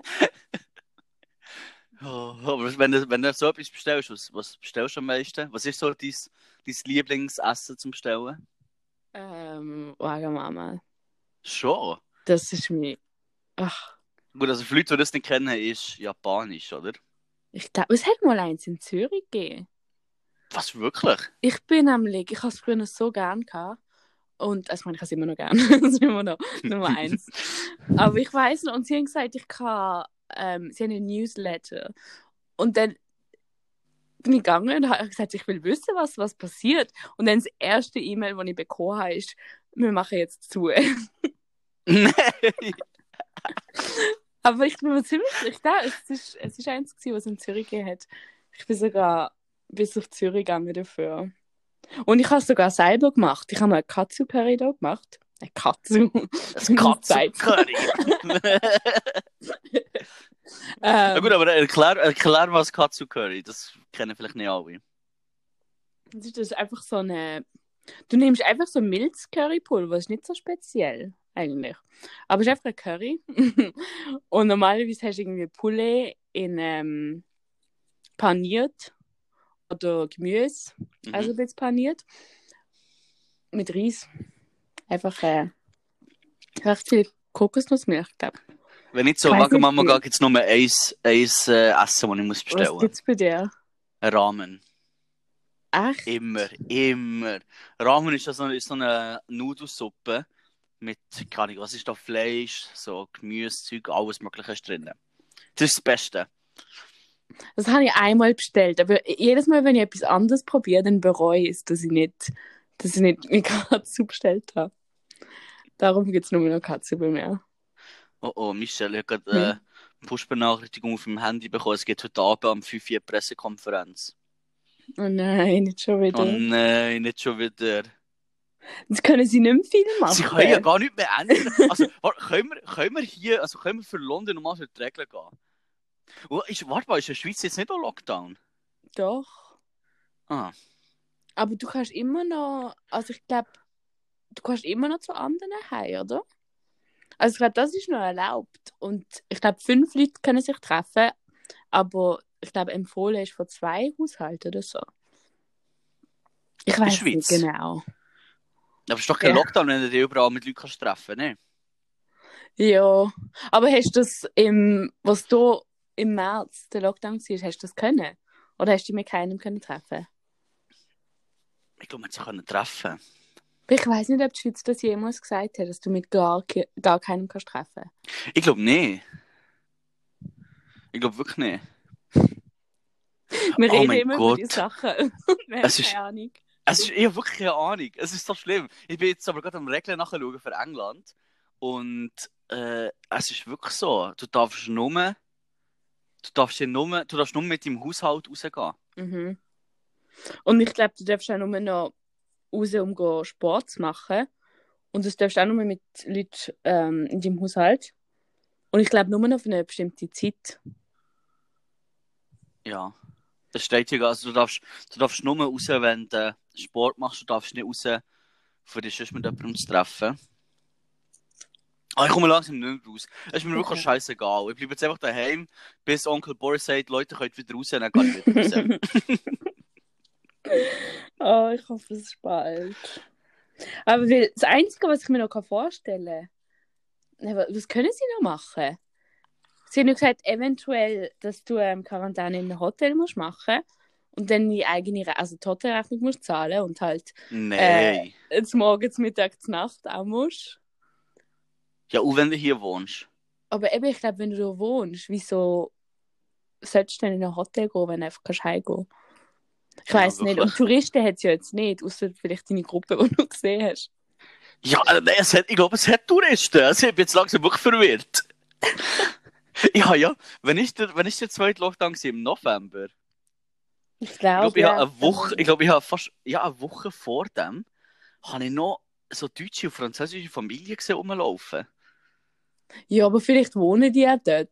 Oh, aber wenn du, wenn du so etwas bestellst, was, was bestellst du am meisten? Was ist so dein, dein Lieblingsessen zum Bestellen? ähm, Wagamama. Schon. Das ist mir. Ach, Gut, also für Leute, die das nicht kennen, ist Japanisch, oder? ich glaube, es hat mal eins in Zürich gegeben. Was, wirklich? Ich bin nämlich, ich habe es früher so gern gehabt. Und, also ich meine, ich habe es immer noch gern. das ist immer noch Nummer eins. Aber ich weiß noch, und sie haben gesagt, ich kann, ähm, sie haben einen Newsletter. Und dann bin ich gegangen und habe gesagt, ich will wissen, was, was passiert. Und dann das erste E-Mail, das ich bekommen habe, ist, wir machen jetzt zu. Nein! Aber ich bin mir ziemlich sicher, da, es ist, es ist eins gewesen, was in Zürich hat. Ich bin sogar bis auf Zürich gegangen dafür. Und ich habe es sogar selber gemacht. Ich habe mal Katsu Curry da gemacht. Ein Katsu. Das Katzencurry. ja ähm, gut, aber erklär, erklär was Katsu Curry. Das kennen vielleicht nicht alle. das ist einfach so eine. Du nimmst einfach so Milz Currypulver, ist nicht so speziell eigentlich. Aber es ist einfach ein Curry. Und normalerweise hast du irgendwie Poulet in ähm, paniert oder Gemüse, Mhm. also ein bisschen paniert. Mit Reis. Einfach äh, recht viel Kokosnussmilch, glaube ich. Wenn nicht so, nicht Mama geht jetzt nur eins, eins äh, Essen, das ich muss Was bestellen gibt's bei dir? Ein Ramen. Echt? Immer, immer. Ramen ist ja so, ist so eine Nudelsuppe mit, keine Ahnung, was ist da, Fleisch, so Gemüse, Zeug, alles mögliche ist drin. Das ist das Beste. Das habe ich einmal bestellt, aber jedes Mal, wenn ich etwas anderes probiere, dann bereue ich es, dass ich nicht, dass ich nicht mir Katsu bestellt habe. Darum gibt es nur noch Katsu bei mir. Oh oh, Michelle, ich habe gerade äh, eine Push-Benachrichtigung auf dem Handy bekommen, es geht heute Abend um 5 Uhr eine Pressekonferenz. Oh nein, nicht schon wieder. Oh nein, nicht schon wieder. Jetzt können sie nicht mehr viel machen. Sie können ja gar nicht mehr ändern. Also, können wir, können wir hier, also können wir für London nochmal für die Regeln gehen? Oh, ist, warte mal, ist in der Schweiz jetzt nicht auch Lockdown? Doch. Ah, Aber du kannst immer noch, also ich glaube, du kannst immer noch zu anderen heim, oder? Also ich glaube, das ist noch erlaubt. Und ich glaube, fünf Leute können sich treffen, aber ich glaube, empfohlen ist von zwei Haushalten oder so. Ich weiß nicht Schweiz? genau. aber es ist doch kein Ja. Lockdown, wenn du dich überall mit Leuten kannst treffen ne? Ja, aber hast du das im, was du im März der Lockdown war, hast du das können? Oder hast du dich mit keinem können treffen? Ich glaube, man hat sich können treffen. Ich weiß nicht, ob die Schweiz das jemals gesagt hat, dass du mit gar, gar keinem kannst treffen. Ich glaube nicht. Ich glaube wirklich nicht. Wir Oh reden mein immer Gott. über die Sachen. Wir Es ist- keine Ahnung. Es ist, ich habe wirklich keine Ahnung. Es ist so schlimm. Ich bin jetzt aber gerade am Regeln nachschauen für England. Und äh, es ist wirklich so. Du darfst nur, du darfst, dir nur, du darfst nur mit deinem Haushalt rausgehen. Mhm. Und ich glaube, du darfst auch nur noch raus, um Sport zu machen. Und das darfst du auch nur mit Leuten ähm, in deinem Haushalt. Und ich glaube, nur noch für eine bestimmte Zeit. Ja. Das steht hier, also du darfst, du darfst nur raus, wenn du Sport machst, du darfst nicht raus, für dich sonst mit jemandem zu treffen. Aber ich komme langsam nicht mehr raus. Es ist mir wirklich Okay. scheißegal. Ich bleibe jetzt einfach daheim, bis Onkel Boris sagt, Leute, könnt wieder raus, dann gehe ich wieder raus. oh, ich hoffe, es ist bald. Aber weil, das Einzige, was ich mir noch vorstellen kann, wa- was können sie noch machen? Sie haben ja gesagt, eventuell, dass du ähm, Quarantäne in einem Hotel musst machen und dann die eigene Re also die Hotelrechnung musst zahlen und halt Nein. jetzt morgens, mittags, Nacht auch musst. Ja, und wenn du hier wohnst. Aber eben, ich glaube, wenn du da wohnst, wieso solltest du dann in ein Hotel gehen, wenn du einfach kannst heimgehen Ich Ja, weiß nicht. Und Touristen hat es ja jetzt nicht, außer vielleicht deine Gruppe, die du gesehen hast. Ja, äh, es hat, ich glaube, es hat Touristen. Also ich bin jetzt langsam wirklich verwirrt. ja, ja. Wenn ich der, wenn ich der zweite Lockdown war im November, Ich ich glaube, glaube, ich ja. habe eine Woche, ich glaube, ich habe fast, ja, eine Woche vor dem, habe ich noch so deutsche und französische Familien gesehen rumlaufen. Ja, aber vielleicht wohnen die auch dort.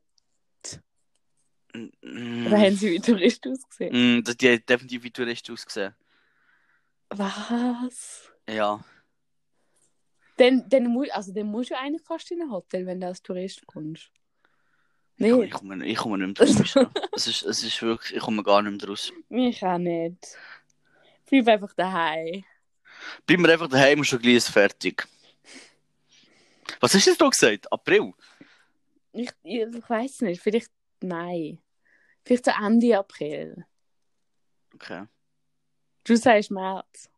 Mm, Oder haben sie wie Touristen ausgesehen? mm, das- die haben definitiv wie Touristen ausgesehen. Was? Ja. Dann, dann, mu also, dann musst du eigentlich fast in ein Hotel, wenn du als Tourist kommst. Ich, Nee, ich, komme, ich komme nicht mehr draus. Es, ist, es ist wirklich, ich komme gar nicht mehr draus. ich auch nicht. Bleib einfach daheim. Bleiben wir einfach daheim und schon gleich fertig. Was hast du jetzt da gesagt? April? Ich, ich, ich weiß nicht, vielleicht Mai. Vielleicht so Ende April. Okay. Du sagst März.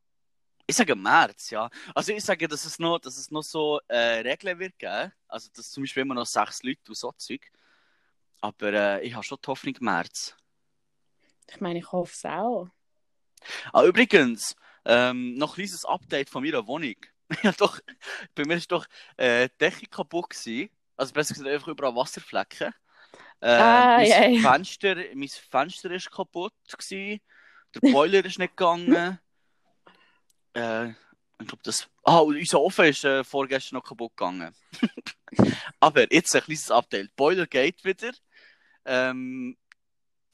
Ich sage März, ja. Also ich sage, dass es noch, dass es noch so äh, Regeln wird geben. Also dass zum Beispiel immer noch sechs Leute und so Zeug. Aber äh, ich habe schon die Hoffnung März. Ich meine, ich hoffe es auch. Ah, übrigens, ähm, noch ein kleines Update von meiner Wohnung. Ja, doch, bei mir ist doch äh, die Decke kaputt gewesen. Also besser gesagt einfach überall Wasserflecken. Äh, Ah, mein, ja. Fenster, mein Fenster ist kaputt gewesen. Der Boiler ist nicht gegangen. Äh, ich glaube, das. Ah, unser Ofen ist äh, vorgestern noch kaputt gegangen. Aber jetzt ein kleines Update. Der Boiler geht wieder. Ähm,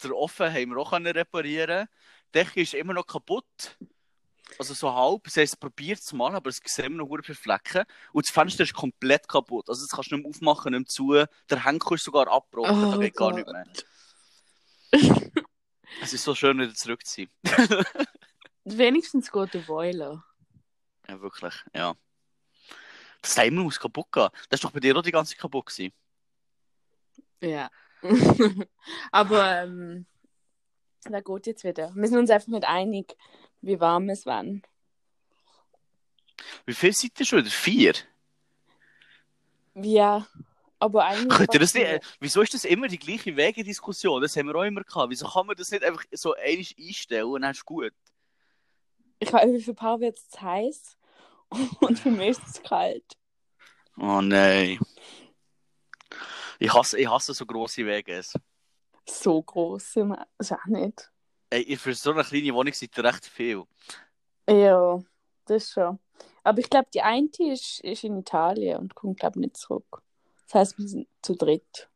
der Ofen haben wir auch reparieren. Die Decke ist immer noch kaputt. Also so halb. Sie haben es probiert zu machen, aber es immer noch viele Flecken. Und das Fenster ist komplett kaputt. Also das kannst du nicht mehr aufmachen, nicht mehr zu. Der Henkel ist sogar abgebrochen. Oh da geht gar nicht mehr. Es ist so schön, wieder zurück zu sein. Wenigstens geht der Boiler. Ja, wirklich, ja. Das Timer muss kaputt gehen. Das ist doch bei dir auch die ganze Zeit kaputt gewesen. Ja. Aber ähm, da geht jetzt wieder. Wir sind uns einfach nicht einig, wie warm es wann. Wie viel seid ihr schon wieder? Vier? Ja, aber eigentlich. Könnt ihr das nicht, äh, wieso ist das immer die gleiche Wege-Diskussion? Das haben wir auch immer gehabt. Wieso kann man das nicht einfach so einmal einstellen und dann ist gut? Ich weiß, für ein paar wird es heiß und für mich ist es kalt. Oh nein. Ich hasse, ich hasse so grosse Wege. So groß sind wir. Ist auch nicht. Ey, für so eine kleine Wohnung seid ihr recht viel. Ja, das schon. Aber ich glaube, die eine ist, ist in Italien und kommt, glaube ich, nicht zurück. Das heißt, wir sind zu dritt.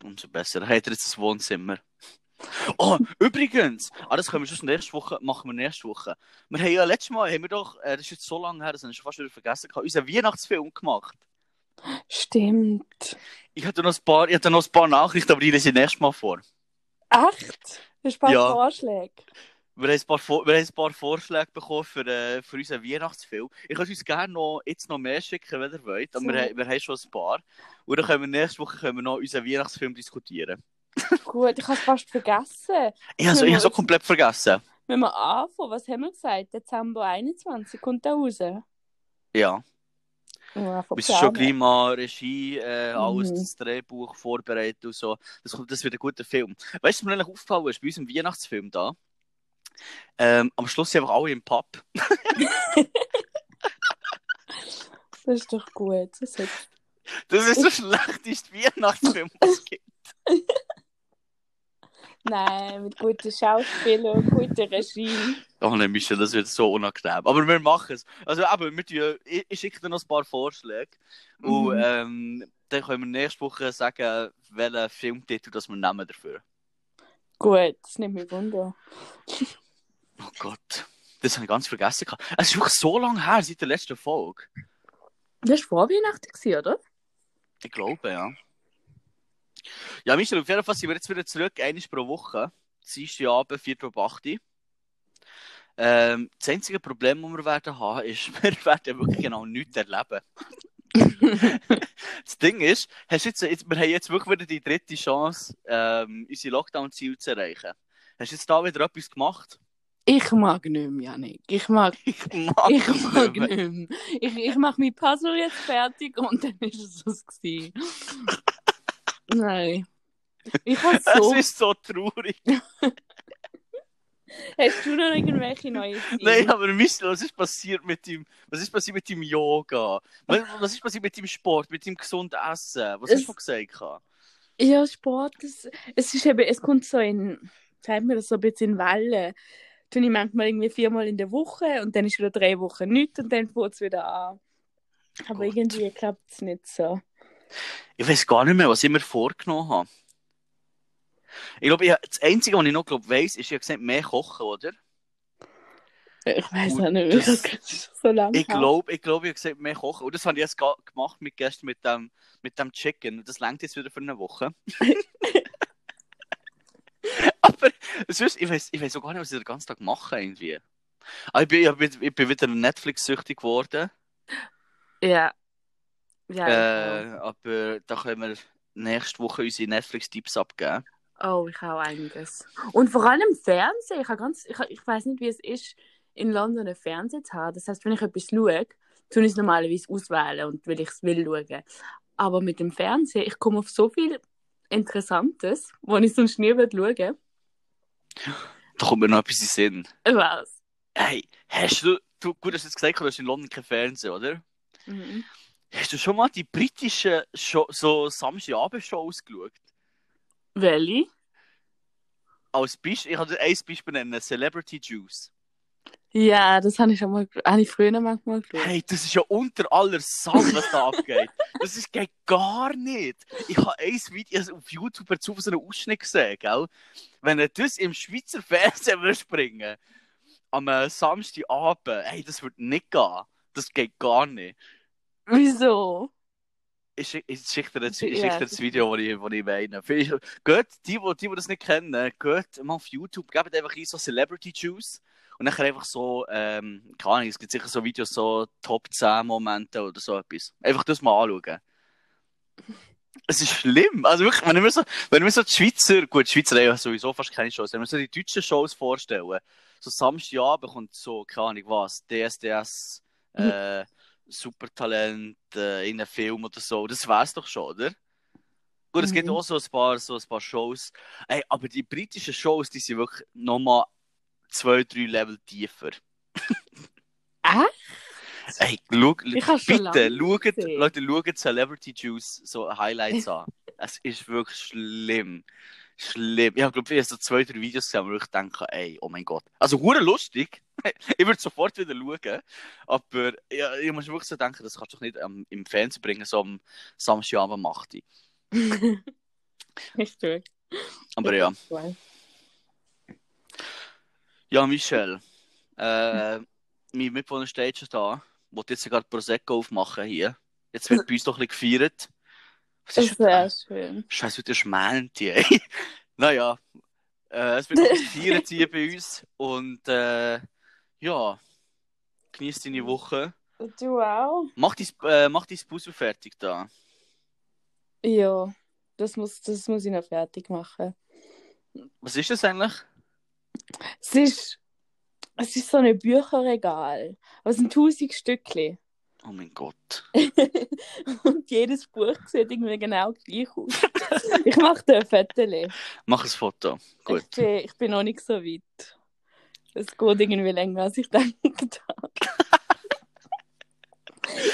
Umso besser. Dann habt ihr jetzt ein Wohnzimmer. Oh, übrigens, ah, das können wir schon nächste Woche, machen wir nächste Woche. Wir haben ja letztes Mal, haben wir doch, äh, das ist jetzt so lange her, das habe ich schon fast wieder vergessen, unseren Weihnachtsfilm gemacht. Stimmt. Ich hatte noch ein paar, ich hatte noch ein paar Nachrichten, aber die lese ich nächstes Mal vor. Echt? Hast du ein paar Ja. Vorschläge? Wir haben ein paar, Vor- wir haben ein paar Vorschläge bekommen für, äh, für unseren Weihnachtsfilm. Ich könnte uns gerne noch, jetzt noch mehr schicken, wenn ihr wollt. Aber So. wir, haben- wir haben schon ein paar. Und dann können wir nächste Woche können wir noch unseren Weihnachtsfilm diskutieren. Gut, ich habe es fast vergessen. Ich habe so jetzt- komplett vergessen. Wenn wir anfangen, was haben wir gesagt? Dezember 21 kommt der raus. Ja. Ja, Wir schon gleich mal Regie, äh, alles, Mhm. das Drehbuch vorbereiten und so. Das, das wird ein guter Film. Weißt du, was mir eigentlich aufgefallen ist bei unserem Weihnachtsfilm da? Ähm, am Schluss sind einfach alle im Pub. Das ist doch gut. Das ist... Das ist der schlechteste Weihnachtsfilm, was es gibt. Nein, mit guten Schauspielern und guter Regie. Oh nein, Michel, das wird so unangenehm. Aber wir machen es. Also eben, wir tun, ich, ich schicke dir noch ein paar Vorschläge. Und Mhm. ähm, dann können wir nächste Woche sagen, welchen Filmtitel das wir nehmen dafür. Gut, das nimmt mich wunder. Oh Gott. Das habe ich ganz vergessen. gehabt. Es ist wirklich so lange her, seit der letzten Folge. Das war vor Weihnachten, oder? Ich glaube, ja. Ja, Michel, auf jeden Fall sind wir jetzt wieder zurück, einmal pro Woche. Dienstag Abend, 4 Uhr 8 Uhr. Ähm, das einzige Problem, das wir werden haben, ist, wir werden wirklich genau nichts erleben. das Ding ist, hast jetzt, jetzt, wir haben jetzt wirklich wieder die dritte Chance, ähm, unsere Lockdown-Ziele zu erreichen. Hast du jetzt da wieder etwas gemacht? Ich mag nicht mehr, Janik. Ich mag, Ich mag ich mag nicht mehr. nicht mehr. Ich, ich mache mein Puzzle jetzt fertig und dann ist es das gewesen. Nein. Ich habe Es so... ist so traurig. Hast du noch irgendwelche neue Ziele? Nein, aber Michel, was ist passiert mit dem, was ist passiert mit dem Yoga? Was, ist passiert mit dem Sport, mit dem gesunden Essen? Was Es- hast du gesagt? Ja, Sport, das, es ist eben, es kommt so in, sagt mir das so ein bisschen in Wellen. Tue ich manchmal irgendwie viermal in der Woche und dann ist wieder drei Wochen nichts und dann fängt es wieder an. Aber Gott. irgendwie klappt es nicht so. Ich weiß gar nicht mehr, was ich mir vorgenommen habe. Ich glaube, das Einzige, was ich noch glaub, weiss, ist, ich habe gesagt, mehr kochen, oder? Ich weiß auch nicht, das- das so lange Ich glaube, ich, glaub, ich habe gesagt, mehr kochen. Und das habe ich jetzt gemacht mit gestern mit dem, mit dem Chicken. Das längt jetzt wieder für eine Woche. Aber sonst, ich weiß ich auch gar nicht, was ich den ganzen Tag mache irgendwie. Ah, ich, bin, ich, bin, ich bin wieder Netflix-süchtig geworden. Ja. Ja, Äh, aber da können wir nächste Woche unsere Netflix-Tipps abgeben. Oh, ich habe auch einiges. Und vor allem Fernsehen. Ich, habe ganz, ich, ich weiß nicht, wie es ist, in London einen Fernseher zu haben. Das heißt, wenn ich etwas schaue, tue ich es normalerweise auswählen und will ich es will schauen. Aber mit dem Fernsehen, ich komme auf so viel Interessantes, wo ich sonst nie würde schauen Da kommt mir noch etwas in den Sinn. Was? Hey, hast du, du gut, dass du jetzt gesagt hast, du hast in London kein Fernsehen, oder? Mhm. Hast du schon mal die britischen Show, so Samstagabendshows geschaut? Welche? Als Beispiel, ich habe ein Beispiel nennen, Celebrity Juice. Ja, das habe ich schon mal, habe ich früher manchmal geschaut. Hey, das ist ja unter aller Sau, was da abgeht. Das ist geht gar nicht. Ich habe ein Video auf YouTube dazu so einen Ausschnitt gesehen, gell? Wenn er das im Schweizer Fernsehen würde springen, am äh, Samstagabend, hey, das würde nicht gehen. Das geht gar nicht. Wieso? Ich, schick- ich schicke dir, das- dir Video, das ich, das ich meine. Geht, die, die, die das nicht kennen, geht mal auf YouTube, gebt einfach ein so Celebrity Juice und dann einfach so, ähm, keine Ahnung, es gibt sicher so Videos, so Top 10 Momente oder so etwas. Einfach das mal anschauen. Es ist schlimm. Also wirklich, wenn ich mir so, wenn ich mir so die Schweizer, gut, die Schweizer haben ja sowieso fast keine Shows, wenn mir so die deutschen Shows vorstellen, so Samstagabend kommt so, keine Ahnung was, DSDS, äh, Supertalent, äh, in einem Film oder so, das wär's doch schon, oder? Gut, es gibt Mhm. auch so ein paar, so ein paar Shows, Ey, aber die britischen Shows, die sind wirklich nochmal zwei, drei Level tiefer. Ah? Ey, schau, bitte, schaut. Leute, schaut Celebrity Juice so Highlights an. Es ist wirklich schlimm. Schlimm. Ich habe, glaube ich, so zwei, drei Videos gesehen, wo ich denke, ey, oh mein Gott. Also, hure lustig. ich würde sofort wieder schauen. Aber ja, ich muss wirklich so denken, das kannst du doch nicht ähm, im Fernsehen bringen, so am Samstagabend macht die. Ist gut. Aber ja. Ja, Michel. Äh, mein Mitbewohner steht schon da. Wollte jetzt gerade Prosecco aufmachen hier. Jetzt wird bei uns doch ein bisschen gefeiert. Was Das ist, wäre schön. Scheiße, wieder schmähnt ey. naja, äh, es wird gefeiert hier bei uns. Und äh, ja, genieß deine Woche. Du auch? Mach dein, äh, mach dein Puzzle fertig da. Ja, das muss, das muss ich noch fertig machen. Was ist das eigentlich? Es ist, es ist so ein Bücherregal. Aber es sind tausend Stückchen. Oh mein Gott. Und jedes Buch sieht irgendwie genau gleich aus. ich mache da ein Foto. Mach ein Foto. Gut. Ich bin, ich bin noch nicht so weit. Es geht irgendwie länger, als ich gedacht habe.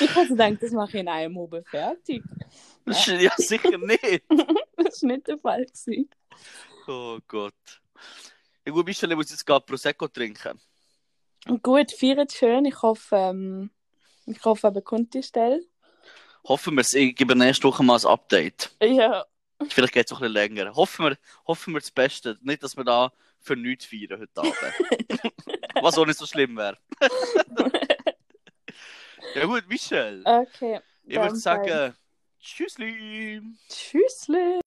ich habe gedacht, das mache ich in einem Oben fertig. Das ist- Ja, sicher nicht. Das war nicht der Fall. Gewesen. Oh Gott. Ja gut, Michel, ich muss jetzt gerade Prosecco trinken. Gut, feiert schön. Ich hoffe, ähm, ich hoffe, eben kommt die Stelle. Hoffen wir es. Ich gebe nächste Woche mal ein Update. Ja, Vielleicht geht es auch ein bisschen länger. Hoffen wir, hoffen wir das Beste. Nicht, dass wir da für nichts feiern heute Abend. Was auch nicht so schlimm wäre. ja gut, Michel. okay. Ich würde dann sagen, Tschüssli. Tschüssli.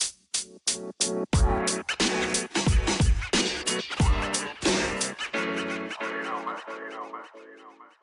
Know, man. You